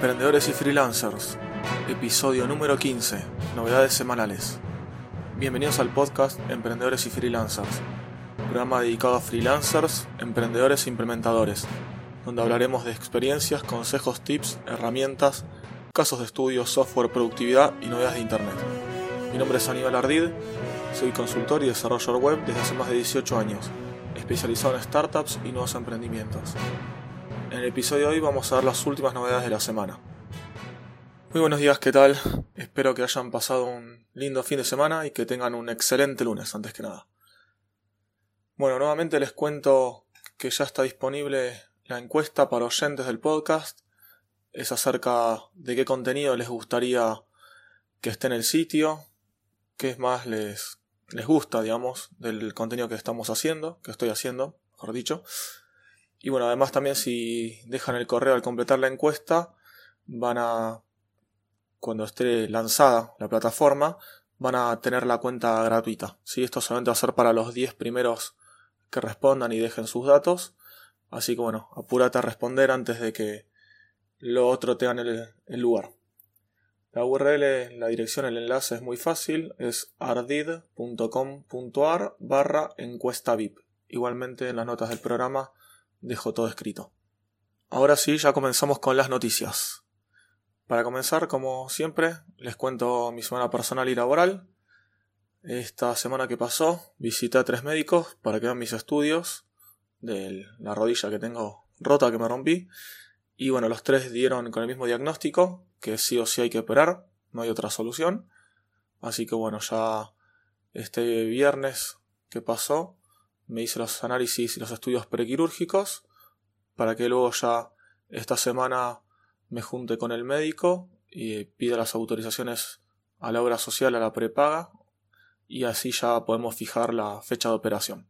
Emprendedores y Freelancers, episodio número 15, novedades semanales. Bienvenidos al podcast Emprendedores y Freelancers, programa dedicado a freelancers, emprendedores e implementadores, donde hablaremos de experiencias, consejos, tips, herramientas, casos de estudio, software, productividad y novedades de Internet. Mi nombre es Aníbal Ardid, soy consultor y desarrollador web desde hace más de 18 años, especializado en startups y nuevos emprendimientos. En el episodio de hoy vamos a ver las últimas novedades de la semana. Muy buenos días, ¿qué tal? Espero que hayan pasado un lindo fin de semana y que tengan un excelente lunes, antes que nada. Bueno, nuevamente les cuento que ya está disponible la encuesta para oyentes del podcast. Es acerca de qué contenido les gustaría que esté en el sitio, qué más les, les gusta, digamos, del contenido que estamos haciendo, que estoy haciendo, mejor dicho. Y bueno, además también si dejan el correo al completar la encuesta, van a, cuando esté lanzada la plataforma, van a tener la cuenta gratuita. ¿sí? Esto solamente va a ser para los 10 primeros que respondan y dejen sus datos. Así que bueno, apúrate a responder antes de que lo otro tengan el, el lugar. La URL, la dirección, el enlace es muy fácil, es ardid.com.ar barra encuesta VIP. Igualmente en las notas del programa dejo todo escrito. Ahora sí, ya comenzamos con las noticias. Para comenzar, como siempre, les cuento mi semana personal y laboral. Esta semana que pasó, visité a tres médicos para que vean mis estudios de la rodilla que tengo rota que me rompí. Y bueno, los tres dieron con el mismo diagnóstico, que sí o sí hay que operar, no hay otra solución. Así que bueno, ya este viernes que pasó, me hice los análisis y los estudios prequirúrgicos para que luego ya esta semana me junte con el médico y pida las autorizaciones a la obra social, a la prepaga, y así ya podemos fijar la fecha de operación.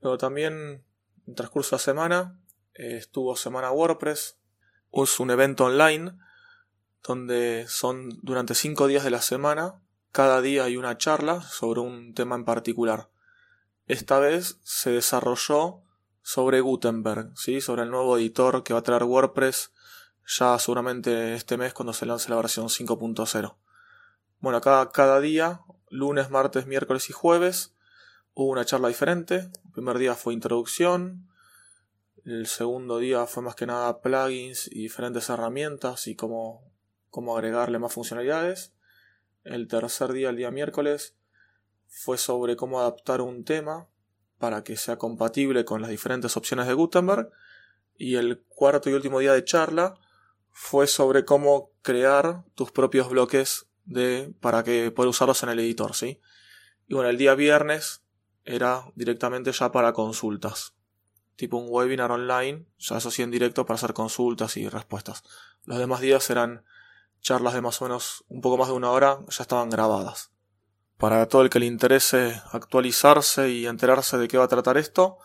Luego también, en transcurso de semana, estuvo Semana WordPress, es un evento online donde son durante cinco días de la semana, cada día hay una charla sobre un tema en particular. Esta vez se desarrolló sobre Gutenberg, ¿sí? sobre el nuevo editor que va a traer WordPress ya seguramente este mes cuando se lance la versión 5.0. Bueno, acá cada día, lunes, martes, miércoles y jueves, hubo una charla diferente. El primer día fue introducción, el segundo día fue más que nada plugins y diferentes herramientas y cómo, cómo agregarle más funcionalidades. El tercer día, el día miércoles, fue sobre cómo adaptar un tema para que sea compatible con las diferentes opciones de Gutenberg. Y el cuarto y último día de charla fue sobre cómo crear tus propios bloques de, para que puedas usarlos en el editor, ¿sí? Y bueno, el día viernes era directamente ya para consultas. Tipo un webinar online, ya eso sí en directo para hacer consultas y respuestas. Los demás días eran charlas de más o menos un poco más de una hora, ya estaban grabadas. Para todo el que le interese actualizarse y enterarse de qué va a tratar esto,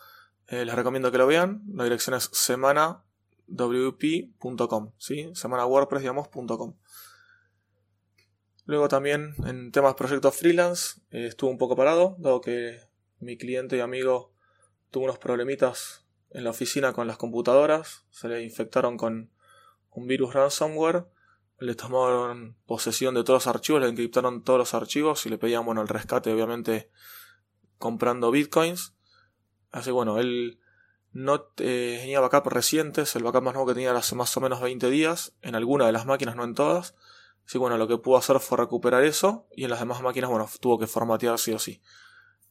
eh, les recomiendo que lo vean. La dirección es semanawp.com, ¿sí? Luego también en temas proyectos freelance eh, estuvo un poco parado, dado que mi cliente y amigo tuvo unos problemitas en la oficina con las computadoras, se le infectaron con un virus ransomware le tomaron posesión de todos los archivos, le encriptaron todos los archivos y le pedían, bueno, el rescate, obviamente, comprando bitcoins. Así bueno, él no eh, tenía backup recientes, el backup más nuevo que tenía era hace más o menos 20 días, en alguna de las máquinas, no en todas. Así bueno, lo que pudo hacer fue recuperar eso y en las demás máquinas, bueno, tuvo que formatear sí o sí.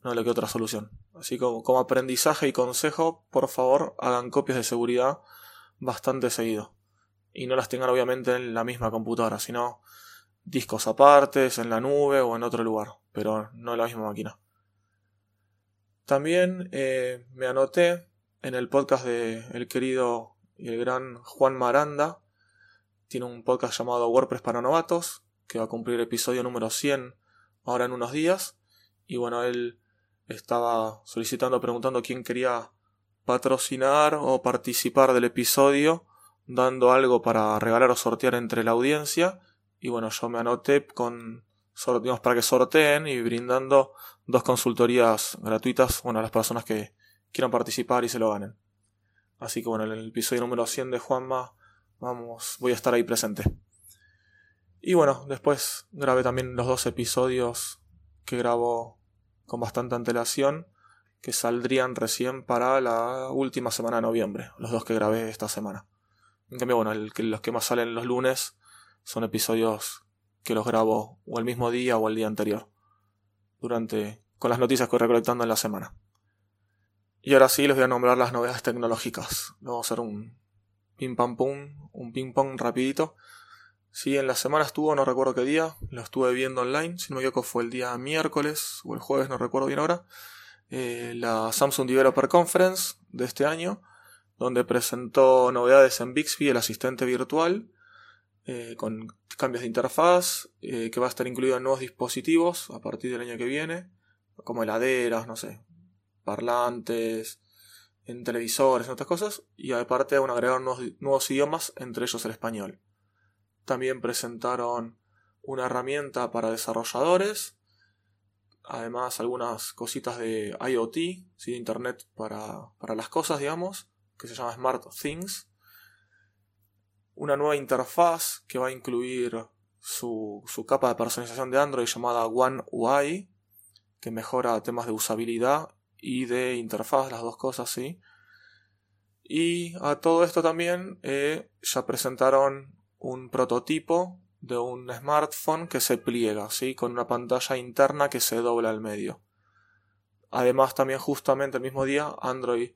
No le quedó otra solución. Así como, como aprendizaje y consejo, por favor, hagan copias de seguridad bastante seguido y no las tengan obviamente en la misma computadora, sino discos apartes, en la nube o en otro lugar, pero no en la misma máquina. También eh, me anoté en el podcast de el querido y el gran Juan Maranda. Tiene un podcast llamado WordPress para novatos, que va a cumplir episodio número 100 ahora en unos días. Y bueno, él estaba solicitando, preguntando quién quería patrocinar o participar del episodio dando algo para regalar o sortear entre la audiencia. Y bueno, yo me anoté con digamos, para que sorteen y brindando dos consultorías gratuitas bueno, a las personas que quieran participar y se lo ganen. Así que bueno, en el episodio número 100 de Juanma vamos, voy a estar ahí presente. Y bueno, después grabé también los dos episodios que grabo con bastante antelación, que saldrían recién para la última semana de noviembre, los dos que grabé esta semana. En cambio, bueno, los que más salen los lunes son episodios que los grabo o el mismo día o el día anterior, durante con las noticias que voy recolectando en la semana. Y ahora sí les voy a nombrar las novedades tecnológicas. Vamos a hacer un ping pam pum, un ping pong rapidito. Sí, en la semana estuvo, no recuerdo qué día, lo estuve viendo online, si no me equivoco fue el día miércoles o el jueves, no recuerdo bien ahora, eh, la Samsung Developer Conference de este año, donde presentó novedades en Bixby, el asistente virtual, eh, con cambios de interfaz, eh, que va a estar incluido en nuevos dispositivos a partir del año que viene, como heladeras, no sé, parlantes, en televisores, en otras cosas, y aparte van a agregar nuevos idiomas, entre ellos el español. También presentaron una herramienta para desarrolladores, además algunas cositas de IoT, ¿sí? Internet para, para las cosas, digamos, que se llama Smart Things. Una nueva interfaz que va a incluir su, su capa de personalización de Android llamada One UI, que mejora temas de usabilidad y de interfaz, las dos cosas, sí. Y a todo esto también eh, ya presentaron un prototipo de un smartphone que se pliega, ¿sí? con una pantalla interna que se dobla al medio. Además, también justamente el mismo día, Android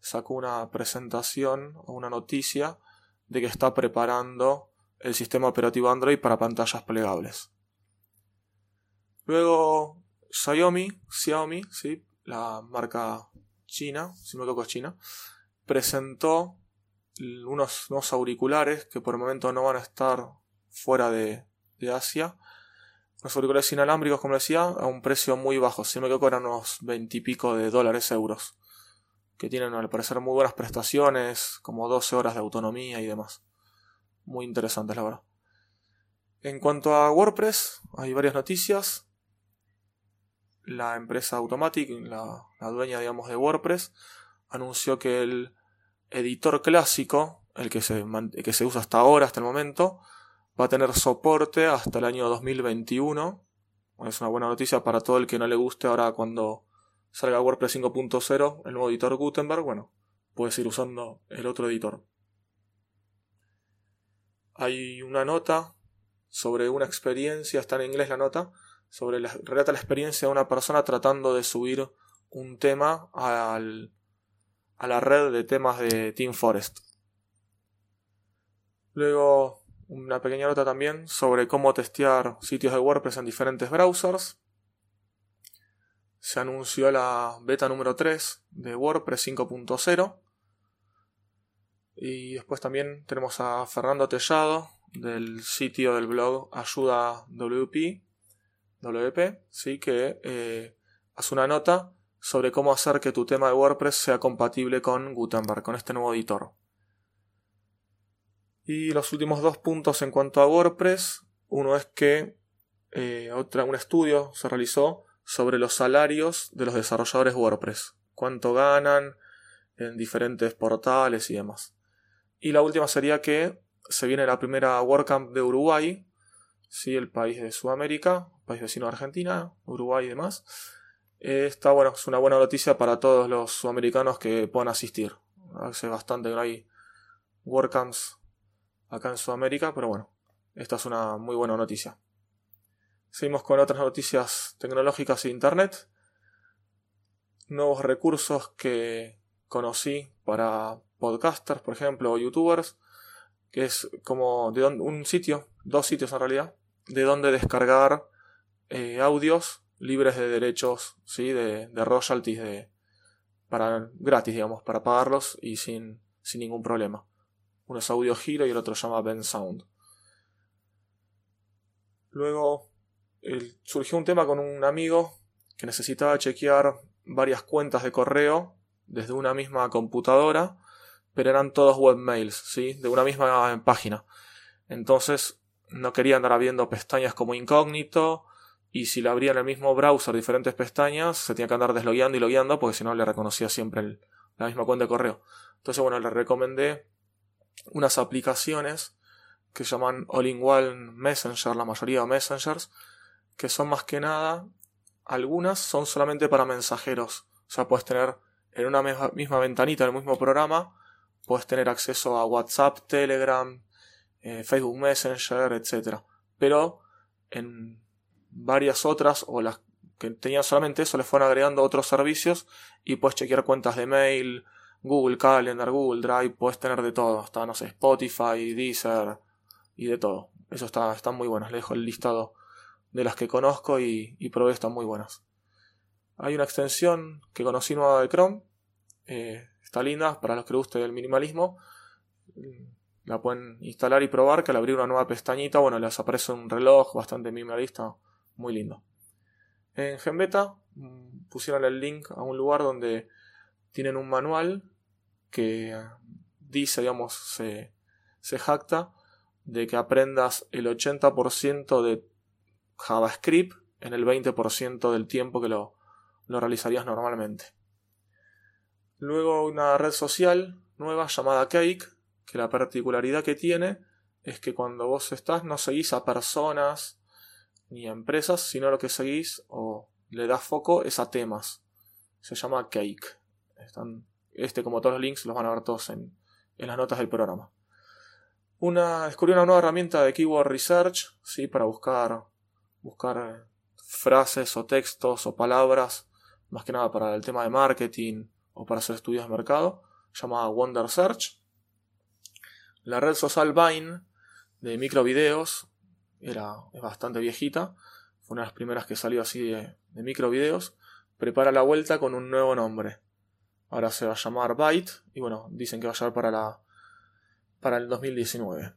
sacó una presentación o una noticia de que está preparando el sistema operativo Android para pantallas plegables. Luego, Xiaomi, Xiaomi, ¿sí? la marca china, si me equivoco es china, presentó unos, unos auriculares que por el momento no van a estar fuera de, Asia. Unos auriculares inalámbricos, como decía, a un precio muy bajo. Si me equivoco, eran unos veintipico de dólares, euros. Que tienen al parecer muy buenas prestaciones, como 12 horas de autonomía y demás. Muy interesantes, la verdad. En cuanto a WordPress, hay varias noticias. La empresa Automatic, la, dueña, digamos, de WordPress, anunció que el editor clásico, el que, se, que se usa hasta ahora, hasta el momento, va a tener soporte hasta el año 2021. Es una buena noticia para todo el que no le guste ahora cuando salga WordPress 5.0, el nuevo editor Gutenberg. Bueno, puedes ir usando el otro editor. Hay una nota sobre una experiencia, está en inglés la nota, sobre la, relata la experiencia de una persona tratando de subir un tema al, a la red de temas de Team Forest. Luego una pequeña nota también sobre cómo testear sitios de WordPress en diferentes browsers. Se anunció la beta número 3 de WordPress 5.0. Y después también tenemos a Fernando Tellado del sitio del blog Ayuda WP, WP ¿sí? que eh, hace una nota sobre cómo hacer que tu tema de WordPress sea compatible con Gutenberg, con este nuevo editor. Y los últimos dos puntos en cuanto a WordPress, uno es que eh, otra, un estudio se realizó sobre los salarios de los desarrolladores WordPress, cuánto ganan en diferentes portales y demás. Y la última sería que se viene la primera WordCamp de Uruguay, ¿sí? el país de Sudamérica, país vecino de Argentina, Uruguay y demás Esta, bueno, es una buena noticia para todos los sudamericanos que puedan asistir. Hace bastante que no hay WordCamps acá en Sudamérica, pero bueno, esta es una muy buena noticia. Seguimos con otras noticias tecnológicas e internet. Nuevos recursos que conocí para podcasters, por ejemplo, o youtubers, que es como de un sitio, dos sitios en realidad, de donde descargar eh, audios libres de derechos, ¿sí? de, de royalties, de, para, gratis, digamos, para pagarlos y sin, sin ningún problema. Uno es Audio Giro y el otro se llama Ben Sound. Luego surgió un tema con un amigo que necesitaba chequear varias cuentas de correo desde una misma computadora, pero eran todos webmails, ¿sí? de una misma página. Entonces no quería andar abriendo pestañas como incógnito y si le abría en el mismo browser diferentes pestañas, se tenía que andar deslogueando y logueando porque si no le reconocía siempre la misma cuenta de correo. Entonces, bueno, le recomendé unas aplicaciones que llaman All-in-One Messenger, la mayoría de Messengers, que son más que nada, algunas son solamente para mensajeros. O sea, puedes tener en una misma, ventanita, en el mismo programa, puedes tener acceso a WhatsApp, Telegram, eh, Facebook Messenger, etc. Pero en varias otras, o las que tenían solamente eso, les fueron agregando otros servicios y puedes chequear cuentas de mail, Google Calendar, Google Drive, puedes tener de todo, hasta, no sé, Spotify, Deezer y de todo. Eso está, están muy buenas, les dejo el listado de las que conozco y, y probé, están muy buenas. Hay una extensión que conocí nueva de Chrome, eh, está linda para los que guste el minimalismo. La pueden instalar y probar, que al abrir una nueva pestañita, bueno, les aparece un reloj bastante minimalista, muy lindo. En Genbeta mm, pusieron el link a un lugar donde tienen un manual que dice, digamos, se, se jacta de que aprendas el 80% de JavaScript en el 20% del tiempo que lo, lo realizarías normalmente. Luego una red social nueva llamada Cake, que la particularidad que tiene es que cuando vos estás no seguís a personas ni a empresas, sino lo que seguís o le das foco es a temas. Se llama Cake. Este como todos los links los van a ver todos en, en las notas del programa. Una, descubrí una nueva herramienta de Keyword Research, ¿sí? para buscar, buscar frases o textos o palabras, más que nada para el tema de marketing o para hacer estudios de mercado, llamada Wonder Search. La red social Vine de microvideos era, es bastante viejita, fue una de las primeras que salió así de, de microvideos, prepara la vuelta con un nuevo nombre. Ahora se va a llamar Byte y bueno, dicen que va a llegar para la para el 2019.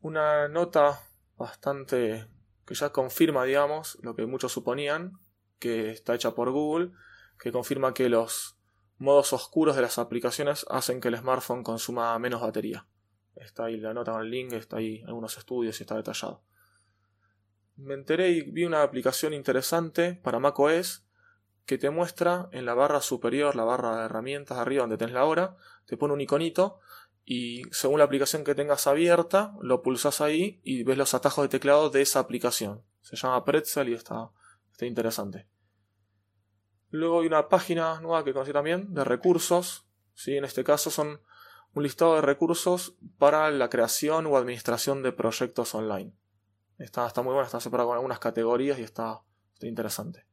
Una nota bastante que ya confirma, digamos, lo que muchos suponían, que está hecha por Google, que confirma que los modos oscuros de las aplicaciones hacen que el smartphone consuma menos batería. Está ahí la nota con el link, está ahí algunos estudios y está detallado. Me enteré y vi una aplicación interesante para macOS que te muestra en la barra superior, la barra de herramientas arriba donde tenés la hora, te pone un iconito y según la aplicación que tengas abierta, lo pulsas ahí y ves los atajos de teclado de esa aplicación. Se llama Pretzel y está, está interesante. Luego hay una página nueva que conocí también de recursos. ¿sí? En este caso son un listado de recursos para la creación o administración de proyectos online. Está, está muy buena, está separado con algunas categorías y está interesante.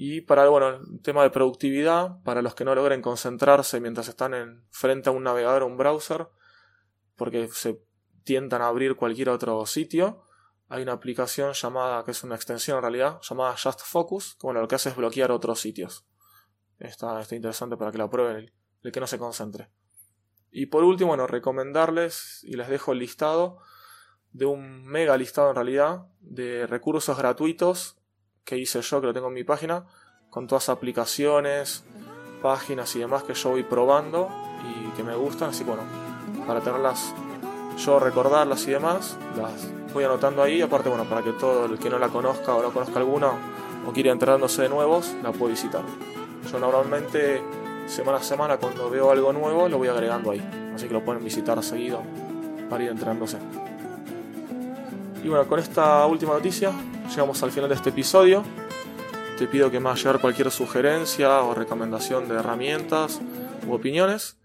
Y para bueno, el tema de productividad, para los que no logren concentrarse mientras están en, frente a un navegador o un browser, porque se tientan a abrir cualquier otro sitio, hay una aplicación llamada, que es una extensión en realidad, llamada Just Focus, que bueno, lo que hace es bloquear otros sitios. Está, está interesante para que la prueben el, el, que no se concentre. Y por último, bueno, recomendarles, y les dejo el listado, de un mega listado en realidad, de recursos gratuitos que hice yo, que lo tengo en mi página, con todas aplicaciones, páginas y demás que yo voy probando y que me gustan, así bueno, para tenerlas yo recordarlas y demás, las voy anotando ahí, aparte bueno, para que todo el que no la conozca o no conozca alguna o quiera enterándose de nuevos, la puede visitar. Yo normalmente semana a semana cuando veo algo nuevo lo voy agregando ahí, así que lo pueden visitar seguido para ir enterándose. Y bueno, con esta última noticia llegamos al final de este episodio. Te pido que me hagas llegar cualquier sugerencia o recomendación de herramientas u opiniones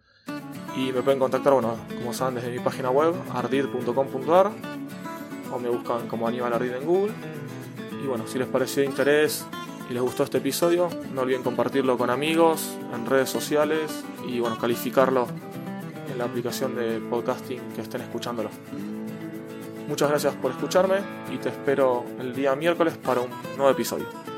y me pueden contactar, bueno, como saben, desde mi página web, ardid.com.ar o me buscan como Aníbal Ardid en Google. Y bueno, si les pareció de interés y les gustó este episodio, no olviden compartirlo con amigos, en redes sociales y bueno, calificarlo en la aplicación de podcasting que estén escuchándolo. Muchas gracias por escucharme y te espero el día miércoles para un nuevo episodio.